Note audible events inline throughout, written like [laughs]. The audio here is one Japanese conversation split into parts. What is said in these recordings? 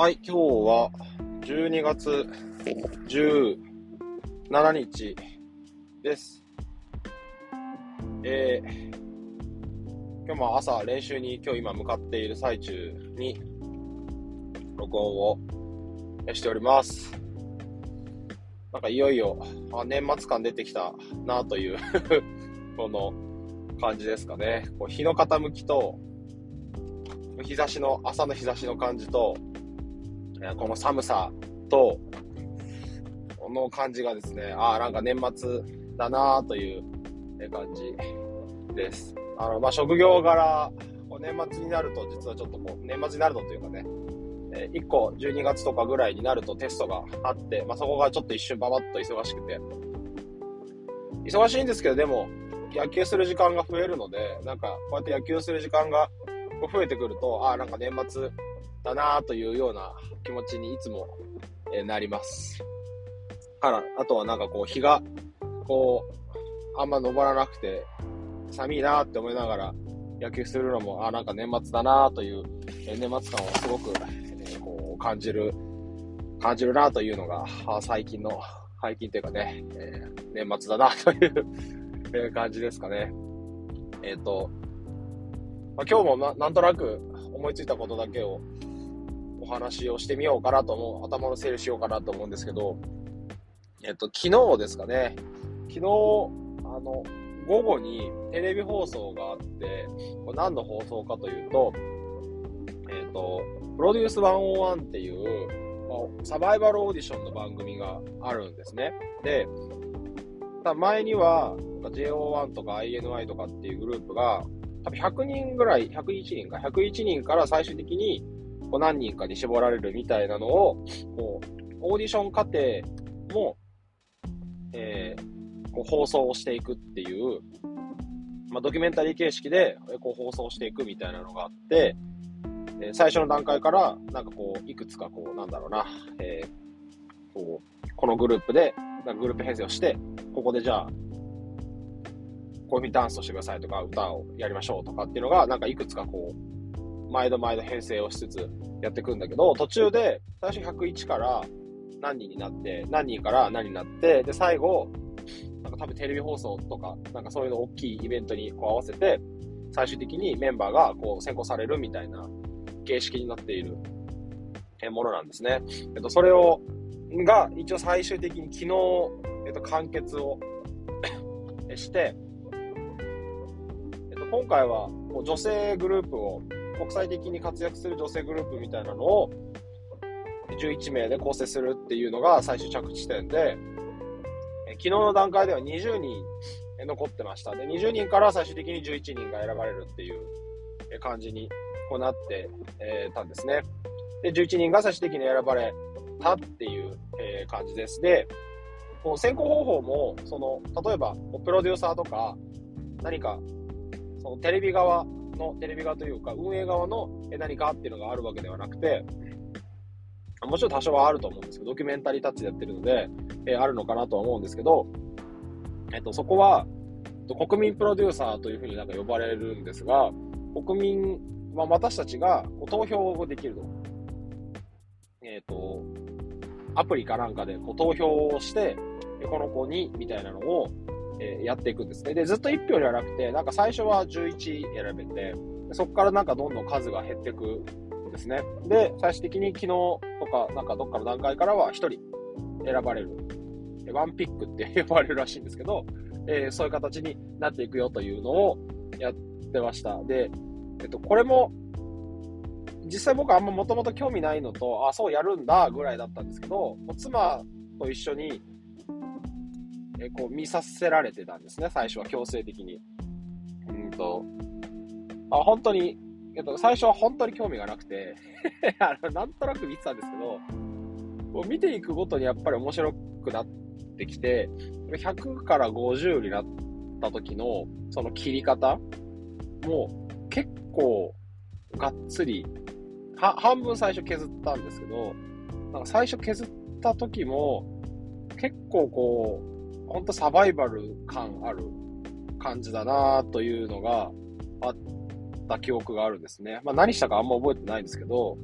はい、今日は12月17日です。えー、今日も朝練習に今日今向かっている最中に録音をしております。なんかいよいよあ年末感出てきたなという [laughs] この感じですかね。こう日の傾きと日差しの朝の日差しの感じとこの寒さと、この感じがですね、ああ、なんか年末だなという感じです。あの、まあ、職業柄、年末になると、実はちょっとこう、年末になるとというかね、え1個12月とかぐらいになるとテストがあって、まあ、そこがちょっと一瞬ババッと忙しくて、忙しいんですけど、でも、野球する時間が増えるので、なんか、こうやって野球する時間が増えてくると、ああ、なんか年末だなというような気持ちにいつも、えなります。から、あとはなんかこう日が、こう、あんま昇らなくて、寒いなって思いながら野球するのも、あ、なんか年末だなという、え年末感をすごく、えこう感じる、感じるなというのが、最近の、最近というかね、えー年末だなという [laughs] え感じですかね。えっ、と、まあ、今日もななんとなく思いついたことだけを話をしてみようかなと思う、頭の整理しようかなと思うんですけど、えっと、昨日ですかね、昨日、あの、午後にテレビ放送があって、これ何の放送かというと、えっと、プロデュース101っていう、まサバイバルオーディションの番組があるんですね。で、た前には、JO1 とか INI とかっていうグループが、多分100人ぐらい、101人か、101人から最終的にこう何人かに絞られるみたいなのを、こう、オーディション過程も、えーこう放送をしていくっていう、まあ、ドキュメンタリー形式でこう放送していくみたいなのがあって、えー最初の段階から、なんかこう、いくつかこう、なんだろうな、えーこう、このグループで、なんかグループ編成をして、ここでじゃあ、こういうふうにダンスをしてくださいとか、歌をやりましょうとかっていうのが、なんかいくつかこう、毎度毎度編成をしつつやっていくんだけど、途中で最初101から何人になって、何人から何になって、で、最後、なんか多分テレビ放送とか、なんかそういうの大きいイベントにこう合わせて、最終的にメンバーがこう選考されるみたいな形式になっているものなんですね。えっと、それを、が一応最終的に昨日、えっと、完結をして、えっと、今回はこう女性グループを、国際的に活躍する女性グループみたいなのを11名で構成するっていうのが最終着地点で、え昨日の段階では20人残ってました。で、20人から最終的に11人が選ばれるっていう感じにこうなって、えーたんですね。で、11人が最終的に選ばれたっていう、えー感じです。で、こう選考方法も、その、例えば、プロデューサーとか、何か、そのテレビ側の、テレビ側というか、運営側の何かっていうのがあるわけではなくて、もちろん多少はあると思うんですけど、ドキュメンタリータッチでやってるので、えーあるのかなとは思うんですけど、えっと、そこは、国民プロデューサーというふうになんか呼ばれるんですが、国民は私たちが投票をできると。えっ、と、アプリかなんかでこう投票をして、この子にみたいなのを、えーやっていくんですね。で、ずっと1票ではなくて、なんか最初は11選べて、そこからなんかどんどん数が減っていくんですね。で、最終的に昨日とか、なんかどっかの段階からは1人選ばれる。ワンピックって呼ばれるらしいんですけど、えーそういう形になっていくよというのをやってました。で、えっと、これも、実際僕はあんまもともと興味ないのと、あ、そうやるんだぐらいだったんですけど、妻と一緒に、えこう見させられてたんですね、最初は強制的に。うんと、あ、本当に、えっと、最初は本当に興味がなくて、[laughs] あのなんとなく見てたんですけど、こう見ていくごとにやっぱり面白くなってきて、100から50になった時のその切り方も結構がっつり、は半分最初削ったんですけど、なんか最初削った時も結構こう、ほんとサバイバル感ある感じだなというのがあった記憶があるんですね。まあ何したかあんま覚えてないんですけど、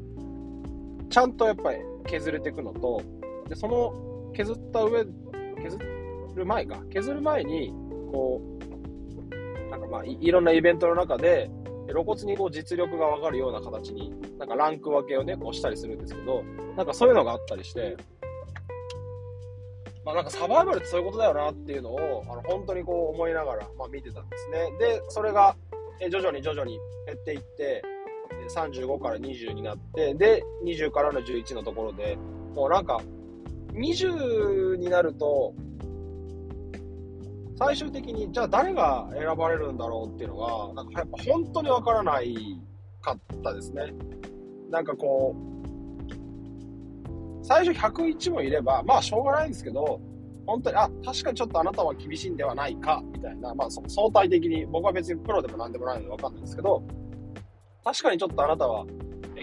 ちゃんとやっぱり削れていくのと、で、その削った上、削る前か、削る前に、こう、なんかまあい、いろんなイベントの中で、露骨にこう実力がわかるような形に、なんかランク分けをね、こうしたりするんですけど、なんかそういうのがあったりして、まあなんかサバイバルってそういうことだよなっていうのを、あの本当にこう思いながら、まあ見てたんですね。で、それが、え徐々に徐々に減っていって、35から20になって、で、20からの11のところで、もうなんか、20になると、最終的に、じゃあ誰が選ばれるんだろうっていうのが、なんかやっぱ本当にわからないかったですね。なんかこう、最初101もいれば、まあしょうがないんですけど、本当に、あ、確かにちょっとあなたは厳しいんではないか、みたいな、まあ相対的に、僕は別にプロでも何でもないのでわかんないんですけど、確かにちょっとあなたは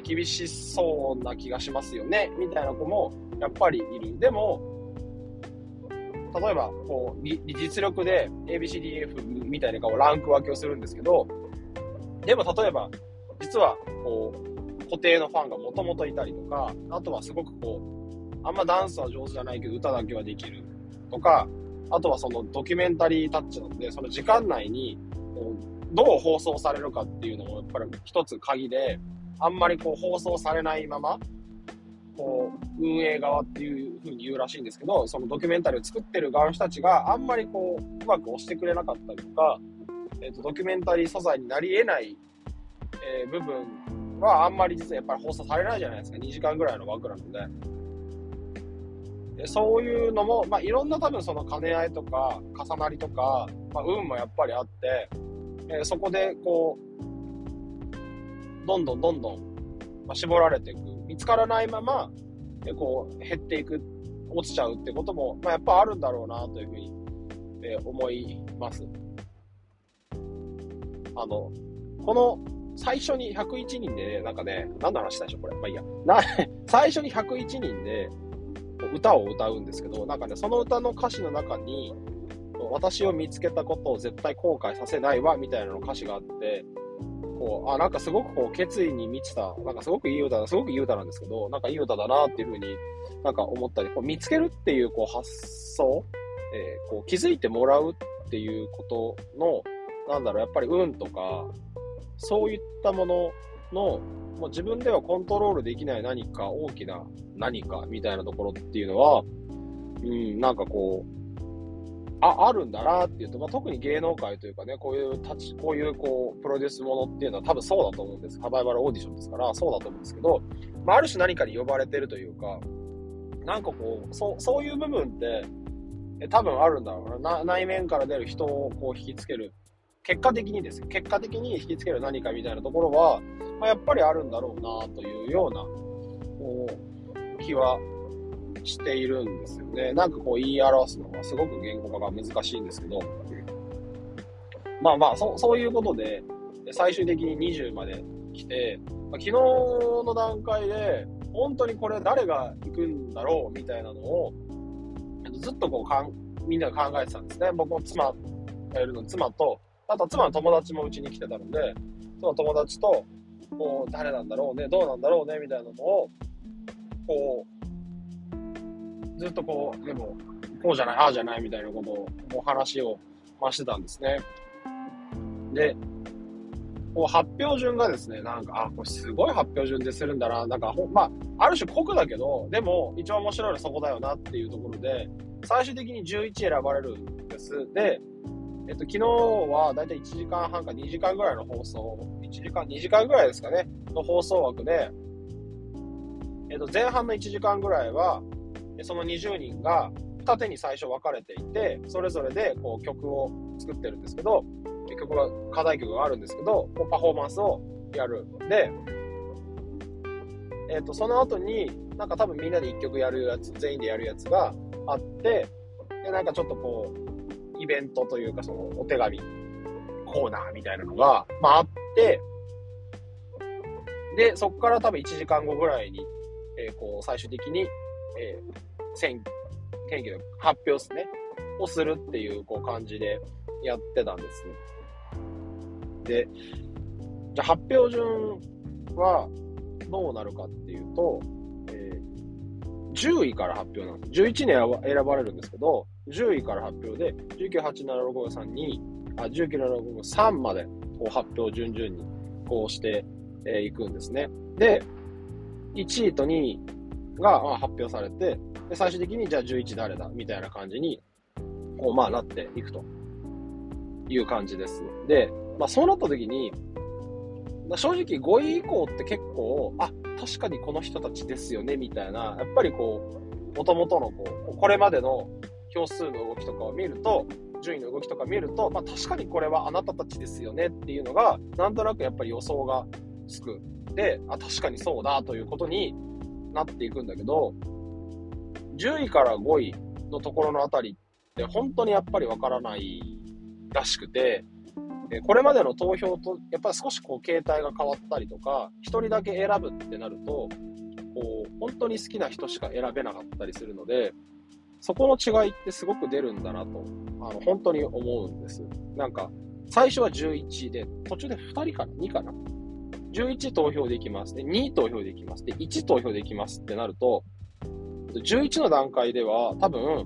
厳しそうな気がしますよね、みたいな子もやっぱりいる。でも、例えば、こう、実力で ABCDF みたいなこうランク分けをするんですけど、でも例えば、実は、こう、固定のファンがもともといたりとか、あとはすごくこう、あんまダンスは上手じゃないけど歌だけはできるとか、あとはそのドキュメンタリータッチなので、その時間内に、どう放送されるかっていうのもやっぱり一つ鍵で、あんまりこう放送されないまま、こう、運営側っていう風に言うらしいんですけど、そのドキュメンタリーを作ってる側の人たちがあんまりこう、うまく押してくれなかったりとか、えっ、と、ドキュメンタリー素材になり得ない、えー、部分はあんまり実はやっぱり放送されないじゃないですか。2時間ぐらいの枠なので。でそういうのも、まあ、いろんな多分その兼ね合いとか重なりとか、まあ、運もやっぱりあって、えー、そこでこう、どんどんどんどん、まあ、絞られていく。見つからないまま、え、こう、減っていく、落ちちゃうってことも、まあ、やっぱあるんだろうなというふうに、えー、思います。あの、この最初に101人で、ね、なんかね、何の話したでしょ、これ。まあいいや。な [laughs] 最初に101人で歌を歌うんですけど、なんかね、その歌の歌詞の中に、私を見つけたことを絶対後悔させないわ、みたいなの歌詞があって、こう、あ、なんかすごくこう、決意に満ちた、なんかすごくいい歌だ、すごくいい歌なんですけど、なんかいい歌だなっていうふうになんか思ったり、こう見つけるっていうこう発想、えー、こう気づいてもらうっていうことの、なんだろう、やっぱり運とか、そういったものの、もう自分ではコントロールできない何か、大きな何かみたいなところっていうのは、うん、なんかこう、あ、あるんだなっていうと、まあ、特に芸能界というかね、こういう立ち、こういうこう、プロデュースものっていうのは多分そうだと思うんです。サバイバルオーディションですから、そうだと思うんですけど、まあ、ある種何かに呼ばれてるというか、なんかこう、そう、そういう部分って、え多分あるんだろうな。内面から出る人をこう引きつける。結果的にです。結果的に引きつける何かみたいなところは、まあ、やっぱりあるんだろうなというような、こう、気はしているんですよね。なんかこう言い表すのがすごく言語化が難しいんですけど、まあまあ、そそういうことで、最終的に20まで来て、まあ、昨日の段階で、本当にこれ誰が行くんだろうみたいなのを、ずっとこうかん、みんなが考えてたんですね。僕も妻がいるの、妻と、あと妻の友達もうちに来てたので、その友達と、こう、誰なんだろうね、どうなんだろうね、みたいなのを、こう、ずっとこう、でも、こうじゃない、ああじゃないみたいなことを、お話を、ましてたんですね。で、こう発表順がですね、なんか、あ、これすごい発表順でするんだな。なんか、まあ、ある種酷だけど、でも、一番面白いのはそこだよなっていうところで、最終的に11選ばれるんです。で、えっと、昨日はだいたい1時間半か2時間ぐらいの放送、1時間、2時間ぐらいですかね、の放送枠で、えっと、前半の1時間ぐらいは、その20人が二手に最初分かれていて、それぞれでこう曲を作ってるんですけど、曲が、課題曲があるんですけど、こうパフォーマンスをやる。で、えっ、と、その後に、なんか多分みんなで一曲やるやつ、全員でやるやつがあって、で、なんかちょっとこう、イベントというか、その、お手紙コーナーみたいなのが、まああって、で、そこから多分1時間後ぐらいに、えー、こう、最終的に、えー、選選挙の発表ですね、をするっていうこう感じでやってたんですね。で、じゃ発表順はどうなるかっていうと、え10位から発表なんです。11年選ばれるんですけど、10位から発表で、198765 3あ、196753までこう発表を順々にこうしてい、えー、くんですね。で、1位と2位が発表されて、で最終的にじゃあ11誰だみたいな感じに、こうまあなっていくという感じです。で、まあそうなった時に、まあ、正直5位以降って結構、あ、確かにこの人たちですよね、みたいな、やっぱりこう、もともとのこう、これまでの票数の動きとかを見ると、順位の動きとか見ると、まあ、確かにこれはあなたたちですよねっていうのが、なんとなくやっぱり予想がつく。で、あ、確かにそうだということになっていくんだけど、10位から5位のところのあたりって本当にやっぱりわからないらしくて、これまでの投票とやっぱり少しこう形態が変わったりとか、1人だけ選ぶってなると、こう本当に好きな人しか選べなかったりするので、そこの違いってすごく出るんだなと、あの本当に思うんです。なんか、最初は11で、途中で2人かな ?2 かな ?11 投票できます。で、2投票できます。で、1投票できますってなると、11の段階では多分、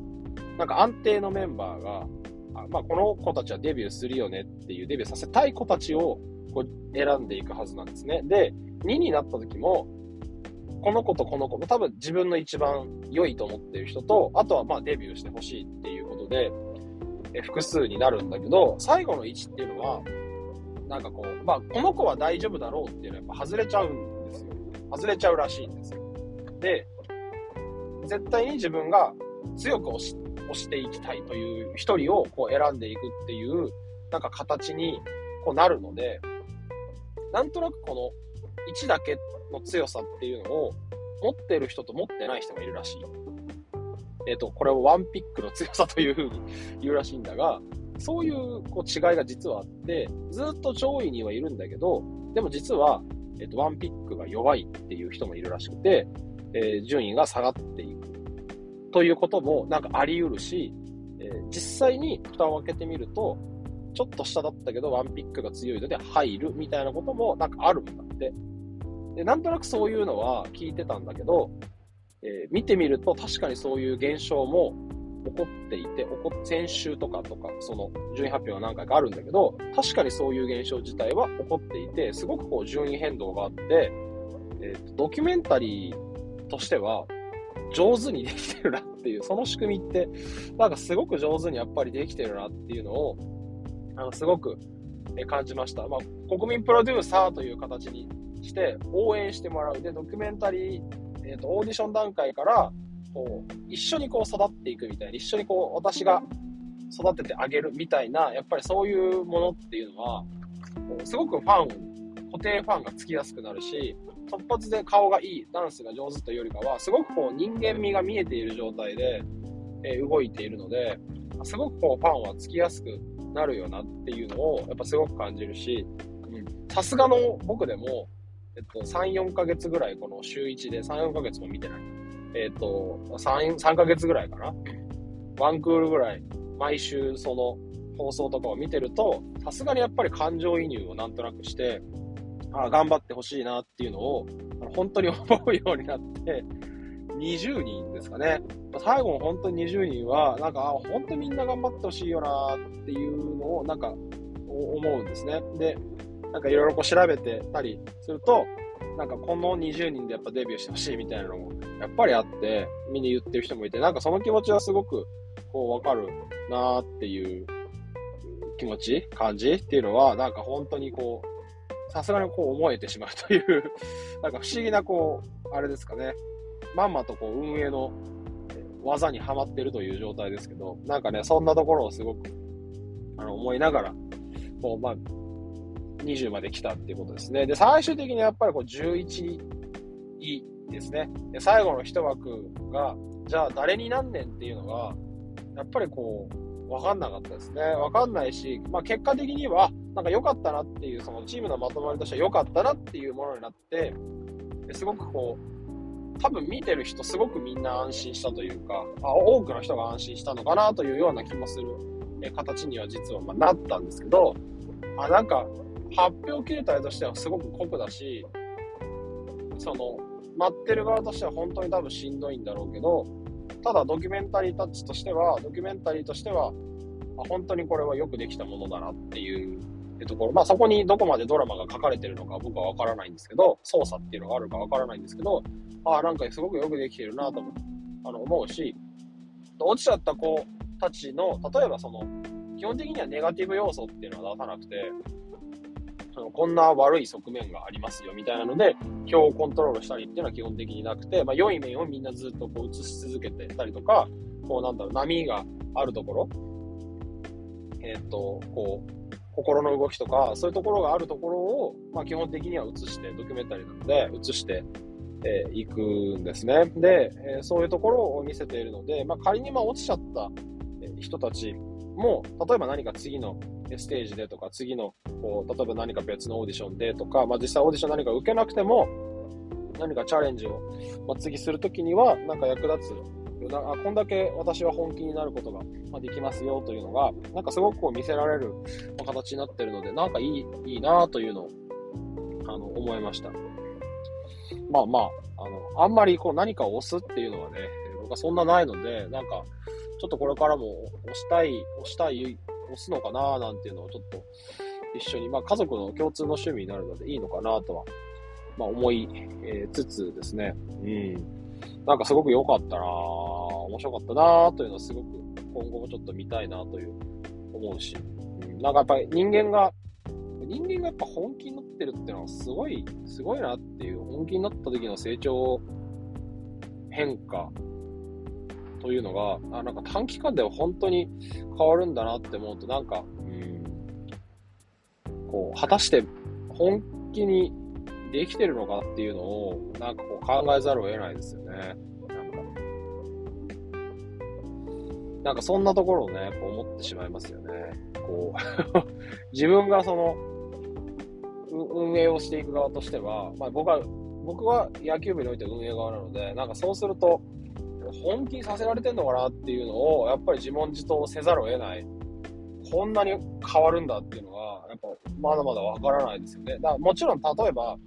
なんか安定のメンバーが、あまあ、この子たちはデビューするよねっていうデビューさせたい子たちをこう選んでいくはずなんですね。で、2になった時も、この子とこの子も、多分自分の一番良いと思ってる人と、あとはまあデビューしてほしいっていうことで、え複数になるんだけど、最後の1っていうのは、なんかこう、まあ、この子は大丈夫だろうっていうのはやっぱ外れちゃうんですよ。外れちゃうらしいんですよ。で、絶対に自分が強く押し押していきたいという一人をこう選んでいくっていう、なんか形にこうなるので、なんとなくこの1だけの強さっていうのを持ってる人と持ってない人がいるらしい。えっ、ー、と、これをワンピックの強さというふうに言うらしいんだが、そういうこう違いが実はあって、ずっと上位にはいるんだけど、でも実は、えっ、ー、と、ワンピックが弱いっていう人もいるらしくて、えー、順位が下がっていく。ということもなんかあり得るし、え、実際に蓋を開けてみると、ちょっと下だったけどワンピックが強いので入るみたいなこともなんかあるんだって。で、なんとなくそういうのは聞いてたんだけど、えー、見てみると確かにそういう現象も起こっていて、起こ先週とかとか、その順位発表が何回かあるんだけど、確かにそういう現象自体は起こっていて、すごくこう順位変動があって、えーと、ドキュメンタリーとしては上手にできてるなっていう、その仕組みって、なんかすごく上手にやっぱりできてるなっていうのを、あのすごく感じました。まあ、国民プロデューサーという形にして応援してもらう。で、ドキュメンタリー、えーと、オーディション段階からこう一緒にこう育っていくみたいな、一緒にこう私が育ててあげるみたいな、やっぱりそういうものっていうのは、こうすごくファン、固定ファンがつきやすくなるし、突発で顔がいい、ダンスが上手というよりかは、すごくこう人間味が見えている状態で、え、動いているので、すごくこうファンはつきやすくなるよなっていうのをやっぱすごく感じるし、さすがの僕でも、えっと、3、4ヶ月ぐらいこの週1で3、4ヶ月も見てない。えっと、3、3ヶ月ぐらいかな。ワンクールぐらい、毎週その放送とかを見てると、さすがにやっぱり感情移入をなんとなくして、ああ頑張ってほしいなっていうのを、本当に思うようになって、20人ですかね。最後の本当に20人は、なんか、本当にみんな頑張ってほしいよなっていうのを、なんか、思うんですね。で、なんかいろいろこう調べてたりすると、なんかこの20人でやっぱデビューしてほしいみたいなのも、やっぱりあって、みんな言ってる人もいて、なんかその気持ちはすごく、こう、わかるなーっていう気持ち、感じっていうのは、なんか本当にこう、さすがにこう思えてしまうという [laughs] なんか不思議なこう、あれですかね、まんまとこう運営の技にはまってるという状態ですけど、なんかね、そんなところをすごくあの思いながら、こう、まあ、20まで来たっていうことですね。で、最終的にやっぱりこう11位ですね。で、最後の一枠が、じゃあ誰になんねんっていうのが、やっぱりこう、わかんなかったですね。わかんないし、まあ結果的には、なんか良かったなっていう、そのチームのまとまりとしては良かったなっていうものになって、すごくこう、多分見てる人すごくみんな安心したというか、あ多くの人が安心したのかなというような気もするえ形には実はまなったんですけど、あなんか発表形態としてはすごく酷だし、その、待ってる側としては本当に多分しんどいんだろうけど、ただドキュメンタリータッチとしては、ドキュメンタリーとしては、本当にこれはよくできたものだなっていうところ、まあそこにどこまでドラマが書かれてるのか僕はわからないんですけど、操作っていうのがあるかわからないんですけど、ああ、なんかすごくよくできてるなとあの思うし、落ちちゃった子たちの、例えばその、基本的にはネガティブ要素っていうのは出さなくて、そのこんな悪い側面がありますよみたいなので、表をコントロールしたりっていうのは基本的になくて、まあ、良い面をみんなずっとこう映し続けてたりとか、こうなんだろう、波があるところ、えー、っと、こう、心の動きとか、そういうところがあるところを、まあ、基本的には映して、ドキュメンタリーなので、映してえー、行くんですね。で、えー、そういうところを見せているので、まあ、仮にま落ちちゃった人たちも、例えば何か次のステージでとか、次の、こう、例えば何か別のオーディションでとか、まあ、実際オーディション何か受けなくても、何かチャレンジを、まあ、次するときには、なんか役立つあこんだけ私は本気になることができますよというのが、なんかすごくこう見せられる形になってるので、なんかいい、いいなというのを、あの、思いました。まあまあ、あの、あんまりこう何かを押すっていうのはね、僕はそんなないので、なんか、ちょっとこれからも押したい、押したい、押すのかななんていうのをちょっと一緒に、まあ家族の共通の趣味になるのでいいのかなとは、まあ思い、え、つつですね、うん。なんかすごく良かったな面白かったなというのはすごく今後もちょっと見たいなという思うし、うん、なんかやっぱり人間が人間がやっぱ本気になってるっていうのはすごい、すごいなっていう、本気になった時の成長、変化というのが、あなんか短期間では本当に変わるんだなって思うと、なんか、うん、こう、果たして本気にできてるのかっていうのを、なんかこう考えざるを得ないですよね。なんか、なんかそんなところをね、やっぱ思ってしまいますよね。こう [laughs] 自分がその、運営をしていく側としては、まあ、僕は、僕は野球部において運営側なので、なんかそうすると、本気にさせられてんのかなっていうのを、やっぱり自問自答せざるを得ない。こんなに変わるんだっていうのは、やっぱまだまだわからないですよね。だからもちろん、例えば、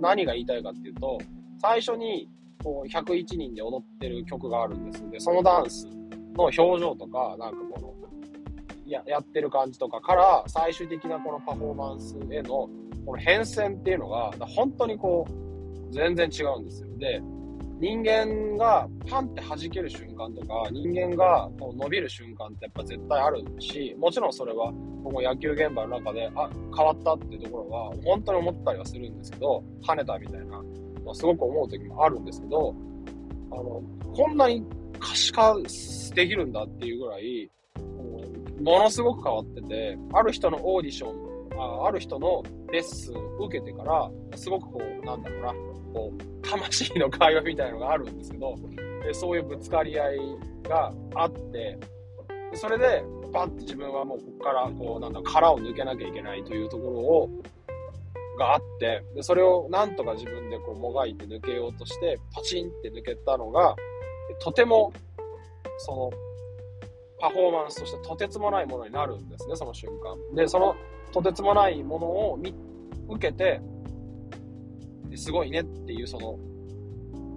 何が言いたいかっていうと、最初にこう101人で踊ってる曲があるんですで、そのダンスの表情とか、なんかこの、ややってる感じとかから最終的なこのパフォーマンスへのこの変遷っていうのが、本当にこう、全然違うんですよ。で、人間がパンって弾ける瞬間とか、人間がこう伸びる瞬間ってやっぱ絶対あるし、もちろんそれは、この野球現場の中で、あ、変わったっていうところは、本当に思ったりはするんですけど、跳ねたみたいな、まあ、すごく思う時もあるんですけど、あの、こんなに可視化できるんだっていうぐらい、ものすごく変わってて、ある人のオーディションあある人のレッスン受けてから、すごくこう、なんだろうな、こう、魂の会話みたいなのがあるんですけど、そういうぶつかり合いがあって、それで、バッて自分はもうここから、こう、なんだ、殻を抜けなきゃいけないというところを、があって、でそれをなんとか自分でこうもがいて抜けようとして、パチンって抜けたのが、とても、その、パフォーマンスとしてとてつもないものになるんですね、その瞬間。で、そのとてつもないものを見受けて、すごいねっていうその、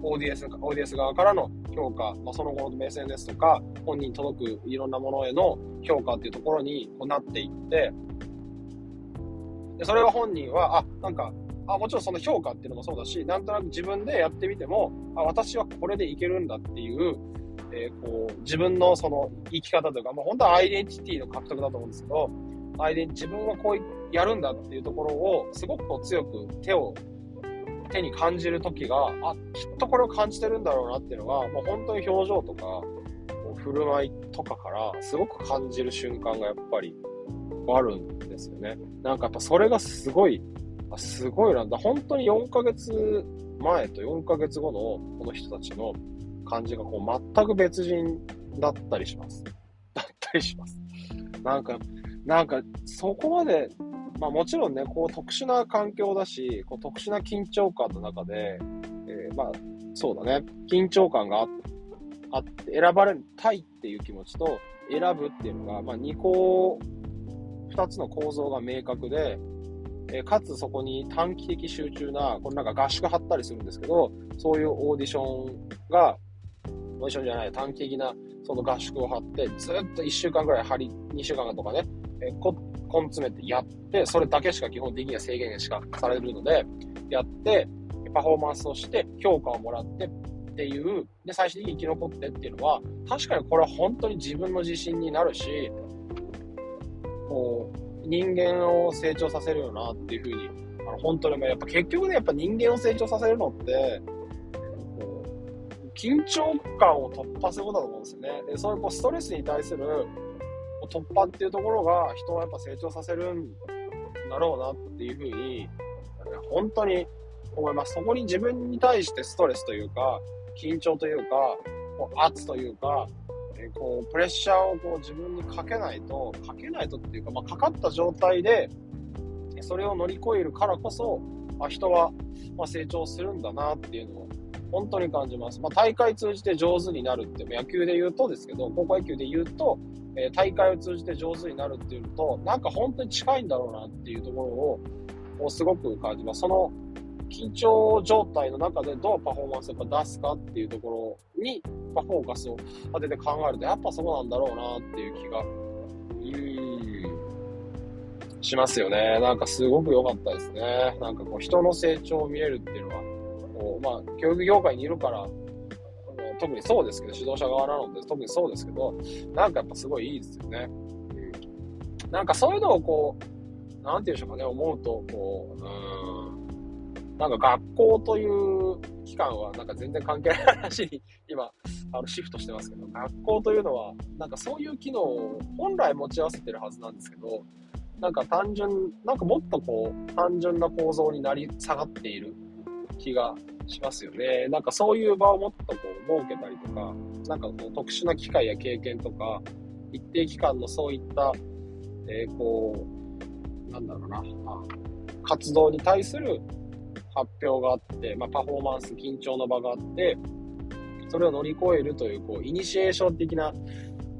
オーディエンス、オーディエンス側からの評価、まあ、その後の目線ですとか、本人に届くいろんなものへの評価っていうところにこうなっていって、で、それは本人は、あ、なんか、あ、もちろんその評価っていうのもそうだし、なんとなく自分でやってみても、あ、私はこれでいけるんだっていう、えー、こう、自分のその生き方というか、まあ、本当はアイデンティティの獲得だと思うんですけど、アイデン自分はこうやるんだっていうところを、すごくこう強く手を、手に感じる時が、あ、きっとこれを感じてるんだろうなっていうのが、もう本当に表情とか、振る舞いとかから、すごく感じる瞬間がやっぱりあるんですよね。なんかやっぱそれがすごい、すごいなんだ。本当に4ヶ月前と4ヶ月後のこの人たちの感じがこう全く別人だったりします。だったりします。なんか、なんか、そこまで、まあもちろんね、こう特殊な環境だし、こう特殊な緊張感の中で、えー、まあ、そうだね、緊張感があって、選ばれたいっていう気持ちと、選ぶっていうのが、まあ2個、2つの構造が明確で、えかつそこに短期的集中な、これなんか合宿張ったりするんですけど、そういうオーディションが、オーディションじゃない、短期的なその合宿を張って、ずっと1週間ぐらい張り、2週間とかね、えこ根詰めてやって、それだけしか基本的には制限しかされるので、やって、パフォーマンスをして、評価をもらってっていう、で、最終的に生き残ってっていうのは、確かにこれは本当に自分の自信になるし、こう、人間を成長させるよなっていうふうに、あの本当にやっぱ結局ね、やっぱ人間を成長させるのって、緊張感を突破することだと思うんですよね。で、そういうこうストレスに対する突破っていうところが人をやっぱ成長させるんだろうなっていうふうに、本当に思います。そこに自分に対してストレスというか、緊張というか、こう圧というか、えこうプレッシャーをこう自分にかけないと、かけないとっていうか、まあ、かかった状態で、それを乗り越えるからこそ、あ、人は、ま成長するんだなっていうのを本当に感じます。まあ、大会通じて上手になるって、野球で言うとですけど、高校野球で言うと、え、大会を通じて上手になるっていうのと、なんか本当に近いんだろうなっていうところを、すごく感じます。その緊張状態の中でどうパフォーマンスを出すかっていうところに、ま、フォーカスを当てて考えると、やっぱそうなんだろうなっていう気が、しますよね。なんかすごく良かったですね。なんかこう人の成長を見れるっていうのは、こうまあ、教育業界にいるから、特にそうですけど、指導者側なので特にそうですけど、なんかやっぱすごいいいですよね。うん、なんかそういうのをこう、なんていうんでしょうかね、思うと、こう、うん、なんか学校という期間はなんか全然関係ない話に今、あのシフトしてますけど、学校というのは、なんかそういう機能を本来持ち合わせてるはずなんですけど、なんか単純、なんかもっとこう、単純な構造になり下がっている。気がしますよね。なんかそういう場をもっとこう設けたりとか、なんかこう特殊な機会や経験とか、一定期間のそういった、えー、こう、なんだろうな、活動に対する発表があって、まあ、パフォーマンス、緊張の場があって、それを乗り越えるという、こう、イニシエーション的な、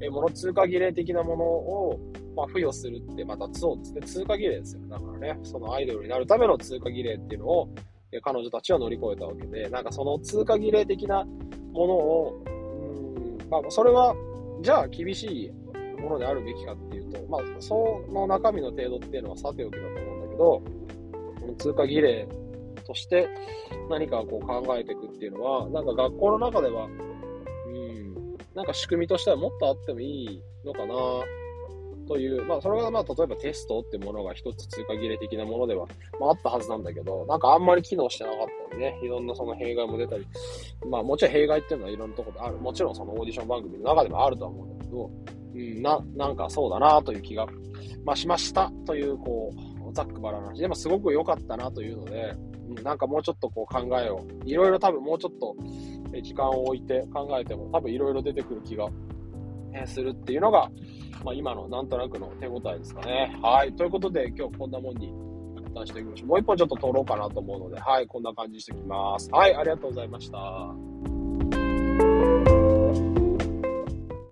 えもの、通過儀礼的なものを、まあ、付与するって、またそうですね、通過儀礼ですよ。だからね、そのアイドルになるための通過儀礼っていうのを、彼女たちは乗り越えたわけで、なんかその通過儀礼的なものを、うん、まあ、それは、じゃあ厳しいものであるべきかっていうと、まあ、その中身の程度っていうのはさておきだと思うんだけど、この通過儀礼として何かこう考えていくっていうのは、なんか学校の中では、うん、なんか仕組みとしてはもっとあってもいいのかなという、まあ、それがまあ、例えばテストってものが一つ通過儀礼的なものでは、まあ、あったはずなんだけど、なんかあんまり機能してなかったりね、いろんなその弊害も出たり、まあ、もちろん弊害っていうのはいろんなところである。もちろんそのオーディション番組の中でもあるとは思うんだけど、うん、な、なんかそうだなという気が、まあ、しましたという、こう、ざっくばらな話。でもすごく良かったなというので、うん、なんかもうちょっとこう考えを、いろいろ多分もうちょっと時間を置いて考えても多分いろいろ出てくる気がするっていうのが、まあ、今のなんとなくの手応えですかね。はい。ということで、今日こんなもんに出していきましょう。もう一本ちょっと撮ろうかなと思うので、はい。こんな感じにしておきます。はい。ありがとうございました。